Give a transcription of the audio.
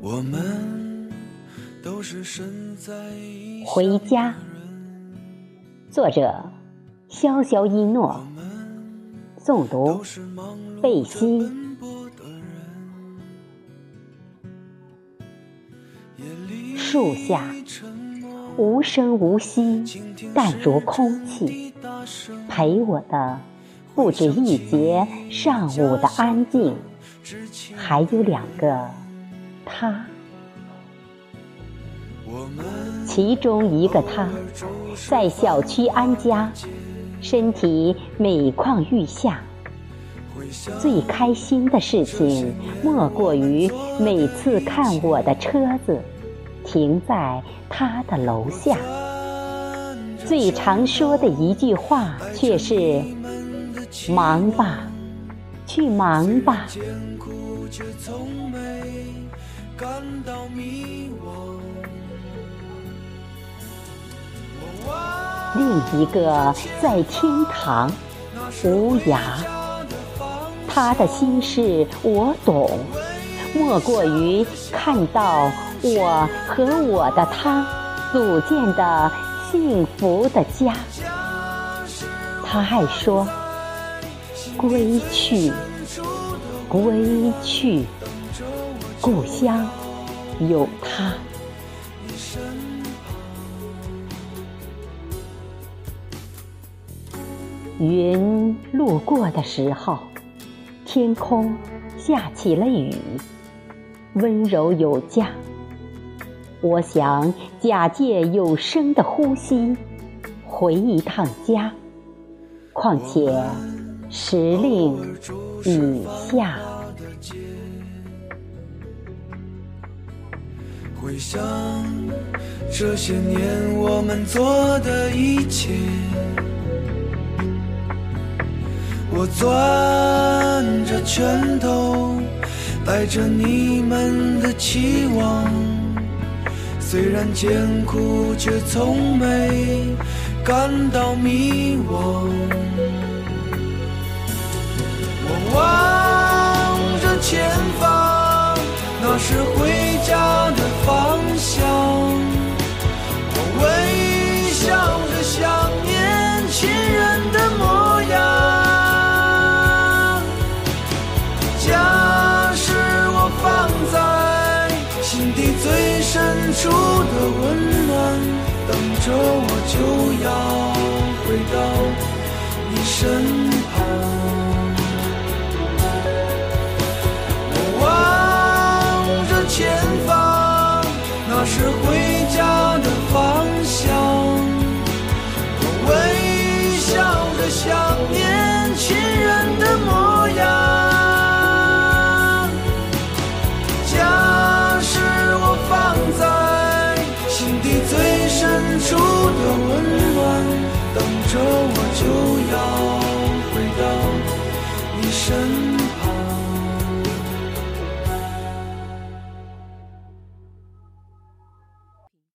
我们都是身在异乡回家，作者：潇潇一诺，诵读：贝西。树下。无声无息，淡如空气，陪我的不止一节上午的安静，还有两个他。其中一个他，在小区安家，身体每况愈下。最开心的事情，莫过于每次看我的车子停在他的楼下。最常说的一句话却是：“忙吧，去忙吧。艰苦却从没感到迷惘。我望”另一个在天堂，无涯。他的心事我懂，莫过于看到我和我的他组建的幸福的家。他爱说：“归去，归去，故乡有他。”云路过的时候，天空下起了雨，温柔有加。我想假借有声的呼吸，回一趟家。况且时令已下。回想这些年我们做的一切，我攥着拳头，带着你们的期望。虽然艰苦，却从没感到迷惘。我望着前方，那是回出的温暖，等着我就要回到你身边。温暖等着我就要回到你身旁。